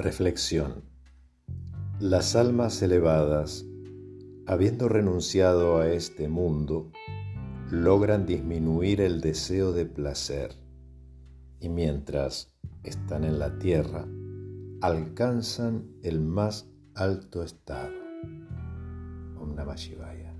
Reflexión. Las almas elevadas, habiendo renunciado a este mundo, logran disminuir el deseo de placer y mientras están en la tierra, alcanzan el más alto estado. Om Namah Shivaya.